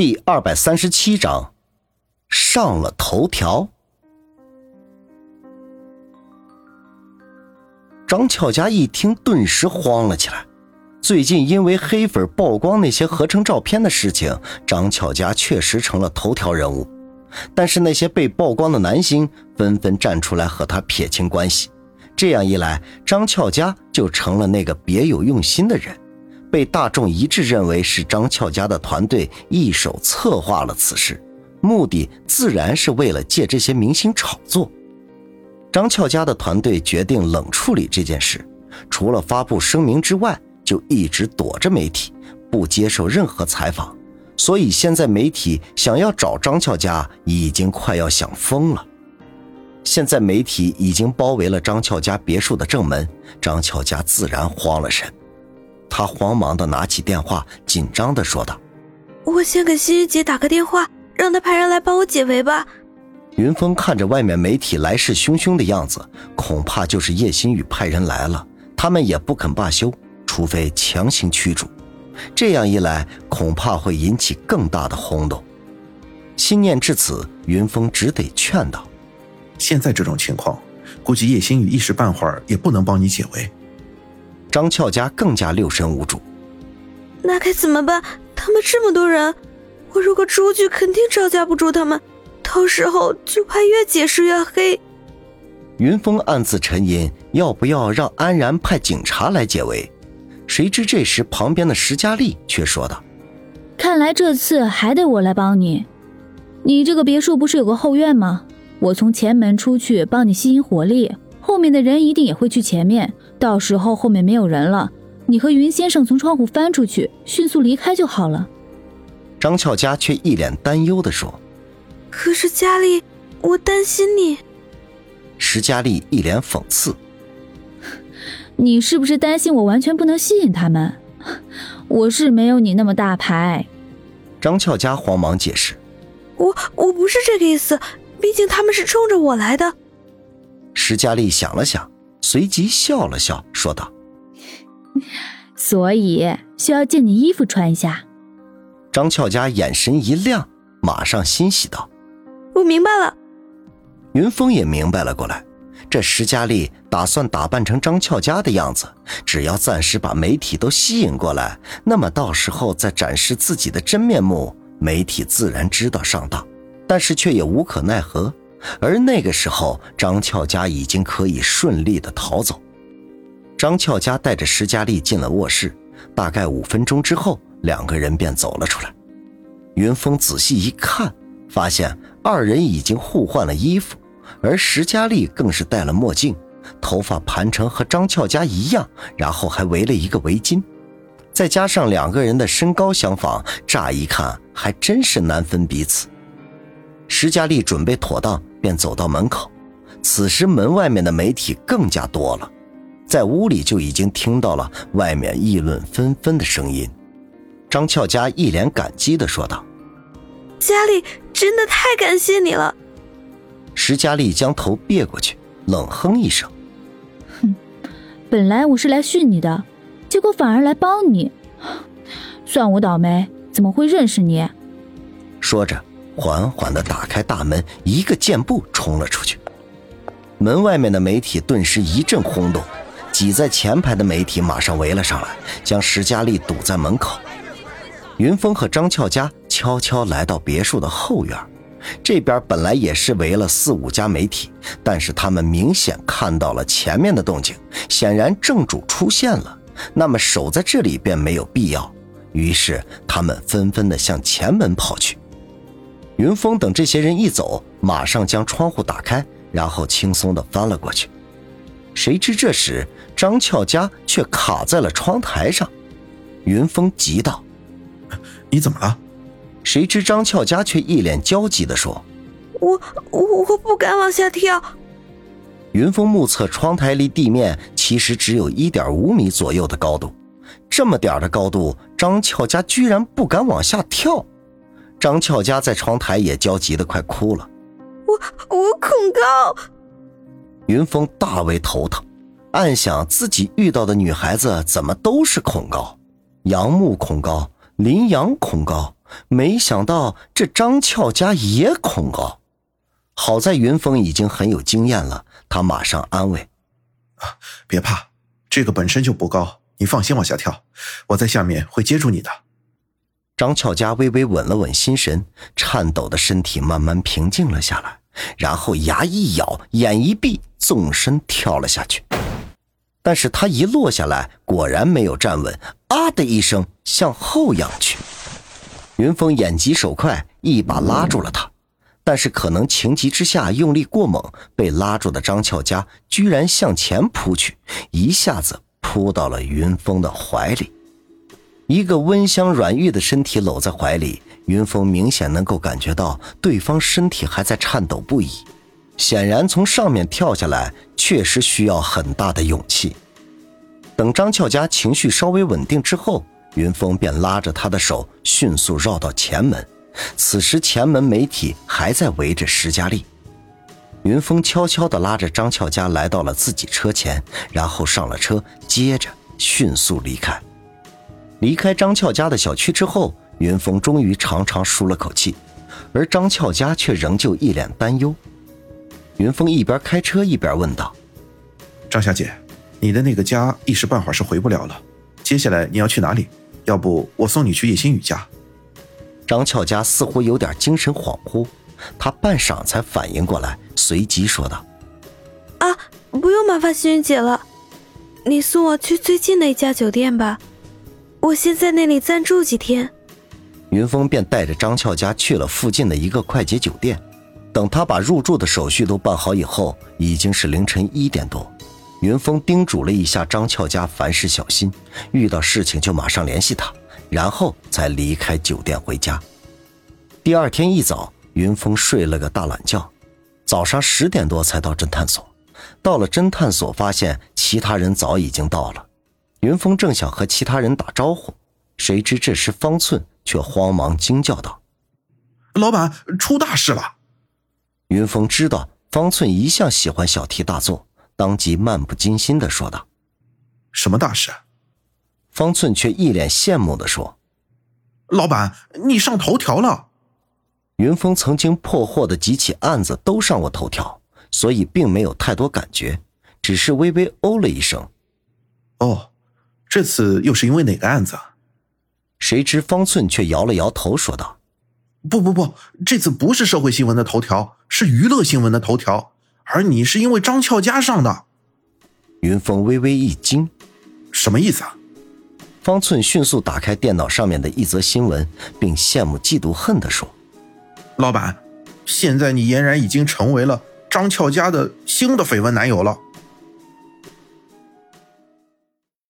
第二百三十七章，上了头条。张俏佳一听，顿时慌了起来。最近因为黑粉曝光那些合成照片的事情，张俏佳确实成了头条人物。但是那些被曝光的男星纷纷站出来和他撇清关系，这样一来，张俏佳就成了那个别有用心的人。被大众一致认为是张俏家的团队一手策划了此事，目的自然是为了借这些明星炒作。张俏家的团队决定冷处理这件事，除了发布声明之外，就一直躲着媒体，不接受任何采访。所以现在媒体想要找张俏家，已经快要想疯了。现在媒体已经包围了张俏家别墅的正门，张俏家自然慌了神。他慌忙的拿起电话，紧张的说道：“我先给心雨姐打个电话，让她派人来帮我解围吧。”云峰看着外面媒体来势汹汹的样子，恐怕就是叶心雨派人来了，他们也不肯罢休，除非强行驱逐。这样一来，恐怕会引起更大的轰动。心念至此，云峰只得劝道：“现在这种情况，估计叶心雨一时半会儿也不能帮你解围。”张俏家更加六神无主，那该怎么办？他们这么多人，我如果出去，肯定招架不住他们，到时候就怕越解释越黑。云峰暗自沉吟，要不要让安然派警察来解围？谁知这时旁边的石佳丽却说道：“看来这次还得我来帮你。你这个别墅不是有个后院吗？我从前门出去帮你吸引火力。”后面的人一定也会去前面，到时候后面没有人了，你和云先生从窗户翻出去，迅速离开就好了。张俏佳却一脸担忧地说：“可是佳丽，我担心你。”石佳丽一脸讽刺：“ 你是不是担心我完全不能吸引他们？我是没有你那么大牌。”张俏佳慌忙解释：“我我不是这个意思，毕竟他们是冲着我来的。”石佳丽想了想，随即笑了笑，说道：“所以需要借你衣服穿一下。”张俏佳眼神一亮，马上欣喜道：“我明白了。”云峰也明白了过来，这石佳丽打算打扮成张俏佳的样子，只要暂时把媒体都吸引过来，那么到时候再展示自己的真面目，媒体自然知道上当，但是却也无可奈何。而那个时候，张俏佳已经可以顺利的逃走。张俏佳带着石佳丽进了卧室，大概五分钟之后，两个人便走了出来。云峰仔细一看，发现二人已经互换了衣服，而石佳丽更是戴了墨镜，头发盘成和张俏佳一样，然后还围了一个围巾，再加上两个人的身高相仿，乍一看还真是难分彼此。石佳丽准备妥当。便走到门口，此时门外面的媒体更加多了，在屋里就已经听到了外面议论纷纷的声音。张俏佳一脸感激的说道：“佳丽，真的太感谢你了。”石佳丽将头别过去，冷哼一声：“哼，本来我是来训你的，结果反而来帮你，算我倒霉，怎么会认识你？”说着。缓缓地打开大门，一个箭步冲了出去。门外面的媒体顿时一阵轰动，挤在前排的媒体马上围了上来，将石佳丽堵在门口。云峰和张俏佳悄悄来到别墅的后院，这边本来也是围了四五家媒体，但是他们明显看到了前面的动静，显然正主出现了，那么守在这里便没有必要。于是他们纷纷地向前门跑去。云峰等这些人一走，马上将窗户打开，然后轻松地翻了过去。谁知这时张俏佳却卡在了窗台上。云峰急道：“你怎么了？”谁知张俏佳却一脸焦急地说：“我我我不敢往下跳。”云峰目测窗台离地面其实只有一点五米左右的高度，这么点的高度，张俏佳居然不敢往下跳。张俏佳在窗台也焦急的快哭了，我我恐高。云峰大为头疼，暗想自己遇到的女孩子怎么都是恐高，杨木恐高，林阳恐高，没想到这张俏佳也恐高。好在云峰已经很有经验了，他马上安慰：“啊，别怕，这个本身就不高，你放心往下跳，我在下面会接住你的。”张俏佳微微稳了稳心神，颤抖的身体慢慢平静了下来，然后牙一咬，眼一闭，纵身跳了下去。但是他一落下来，果然没有站稳，啊的一声向后仰去。云峰眼疾手快，一把拉住了他，但是可能情急之下用力过猛，被拉住的张俏家居然向前扑去，一下子扑到了云峰的怀里。一个温香软玉的身体搂在怀里，云峰明显能够感觉到对方身体还在颤抖不已，显然从上面跳下来确实需要很大的勇气。等张俏佳情绪稍微稳定之后，云峰便拉着她的手迅速绕到前门，此时前门媒体还在围着石佳丽。云峰悄悄地拉着张俏佳来到了自己车前，然后上了车，接着迅速离开。离开张俏家的小区之后，云峰终于长长舒了口气，而张俏家却仍旧一脸担忧。云峰一边开车一边问道：“张小姐，你的那个家一时半会儿是回不了了，接下来你要去哪里？要不我送你去叶星宇家？”张俏家似乎有点精神恍惚，他半晌才反应过来，随即说道：“啊，不用麻烦星宇姐了，你送我去最近的一家酒店吧。”我先在那里暂住几天，云峰便带着张俏佳去了附近的一个快捷酒店。等他把入住的手续都办好以后，已经是凌晨一点多。云峰叮嘱了一下张俏佳，凡事小心，遇到事情就马上联系他，然后才离开酒店回家。第二天一早，云峰睡了个大懒觉，早上十点多才到侦探所。到了侦探所，发现其他人早已经到了。云峰正想和其他人打招呼，谁知这时方寸却慌忙惊叫道：“老板，出大事了！”云峰知道方寸一向喜欢小题大做，当即漫不经心的说道：“什么大事？”方寸却一脸羡慕的说：“老板，你上头条了！”云峰曾经破获的几起案子都上过头条，所以并没有太多感觉，只是微微哦了一声：“哦。”这次又是因为哪个案子？谁知方寸却摇了摇头，说道：“不不不，这次不是社会新闻的头条，是娱乐新闻的头条。而你是因为张俏佳上的。”云峰微微一惊：“什么意思啊？”方寸迅速打开电脑上面的一则新闻，并羡慕嫉妒恨地说：“老板，现在你俨然已经成为了张俏佳的新的绯闻男友了。”